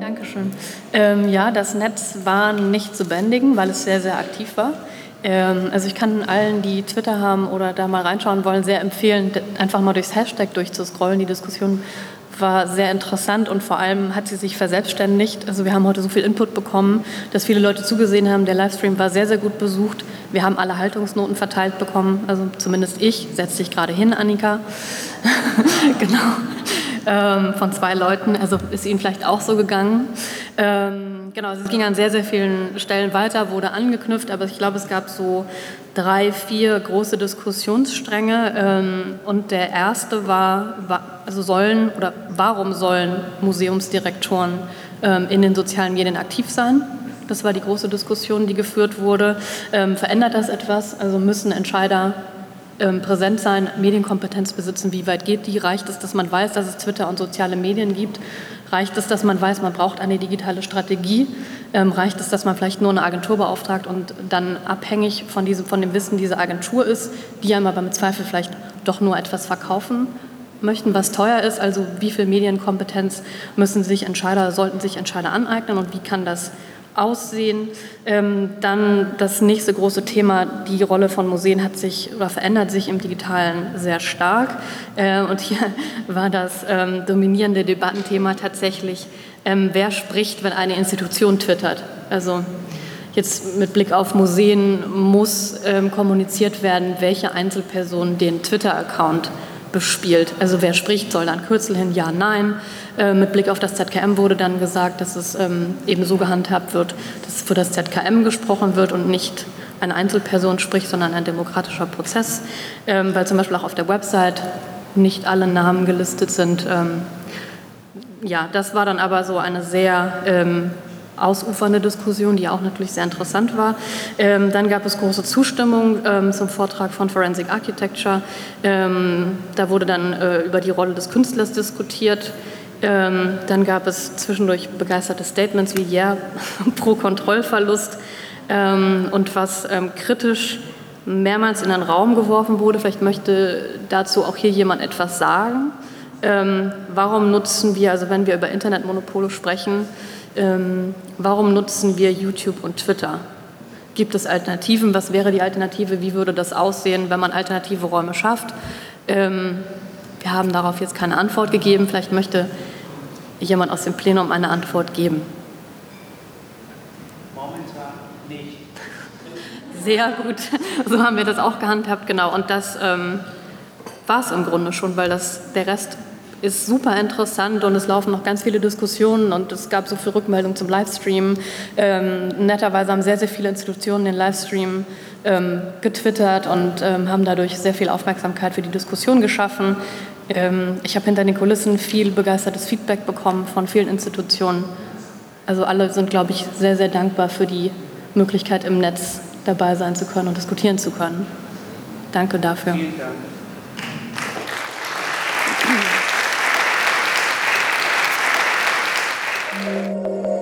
Dankeschön. Ähm, ja, das Netz war nicht zu bändigen, weil es sehr, sehr aktiv war. Ähm, also ich kann allen, die Twitter haben oder da mal reinschauen wollen, sehr empfehlen, einfach mal durchs Hashtag durchzuscrollen. Die Diskussion war sehr interessant und vor allem hat sie sich verselbstständigt. Also wir haben heute so viel Input bekommen, dass viele Leute zugesehen haben. Der Livestream war sehr, sehr gut besucht. Wir haben alle Haltungsnoten verteilt bekommen, also zumindest ich. Setz dich gerade hin, Annika. genau. Ähm, von zwei Leuten. Also ist Ihnen vielleicht auch so gegangen. Ähm, genau, es ging an sehr, sehr vielen Stellen weiter, wurde angeknüpft, aber ich glaube, es gab so drei, vier große Diskussionsstränge. Ähm, und der erste war, also sollen oder warum sollen Museumsdirektoren ähm, in den sozialen Medien aktiv sein? Das war die große Diskussion, die geführt wurde. Ähm, verändert das etwas? Also müssen Entscheider präsent sein, Medienkompetenz besitzen? Wie weit geht die? Reicht es, dass man weiß, dass es Twitter und soziale Medien gibt? Reicht es, dass man weiß, man braucht eine digitale Strategie? Ähm, reicht es, dass man vielleicht nur eine Agentur beauftragt und dann abhängig von, diesem, von dem Wissen dieser Agentur ist, die einem aber im Zweifel vielleicht doch nur etwas verkaufen möchten, was teuer ist? Also wie viel Medienkompetenz müssen sich Entscheider, sollten sich Entscheider aneignen und wie kann das aussehen. Ähm, dann das nächste große Thema, die Rolle von Museen hat sich oder verändert sich im Digitalen sehr stark. Äh, und hier war das ähm, dominierende Debattenthema tatsächlich, ähm, wer spricht, wenn eine Institution twittert. Also jetzt mit Blick auf Museen muss kommuniziert werden, welche Einzelperson den Twitter-Account bespielt. Also wer spricht, soll dann Kürzel hin, ja, nein. Äh, mit Blick auf das ZKM wurde dann gesagt, dass es ähm, eben so gehandhabt wird, dass für das ZKM gesprochen wird und nicht eine Einzelperson spricht, sondern ein demokratischer Prozess, ähm, weil zum Beispiel auch auf der Website nicht alle Namen gelistet sind. Ähm, ja, das war dann aber so eine sehr ähm, ausufernde Diskussion, die auch natürlich sehr interessant war. Ähm, dann gab es große Zustimmung ähm, zum Vortrag von Forensic Architecture. Ähm, da wurde dann äh, über die Rolle des Künstlers diskutiert. Ähm, dann gab es zwischendurch begeisterte Statements wie Ja pro Kontrollverlust ähm, und was ähm, kritisch mehrmals in den Raum geworfen wurde. Vielleicht möchte dazu auch hier jemand etwas sagen. warum nutzen wir, also wenn wir über Internetmonopole sprechen, ähm, warum nutzen wir YouTube und Twitter? Gibt es Alternativen? Was wäre die Alternative? Wie würde das aussehen, wenn man alternative Räume schafft? Ähm, wir haben darauf jetzt keine Antwort gegeben. Vielleicht möchte jemand aus dem Plenum eine Antwort geben. Momentan nicht. Sehr gut. So haben wir das auch gehandhabt, genau. Und das ähm, war es im Grunde schon, weil das, der Rest ist super interessant und es laufen noch ganz viele Diskussionen und es gab so viele Rückmeldungen zum Livestream. Ähm, netterweise haben sehr, sehr viele Institutionen den Livestream ähm, getwittert und ähm, haben dadurch sehr viel Aufmerksamkeit für die Diskussion geschaffen. Ähm, ich habe hinter den Kulissen viel begeistertes Feedback bekommen von vielen Institutionen. Also alle sind, glaube ich, sehr, sehr dankbar für die Möglichkeit im Netz dabei sein zu können und diskutieren zu können. Danke dafür. Vielen Dank. Música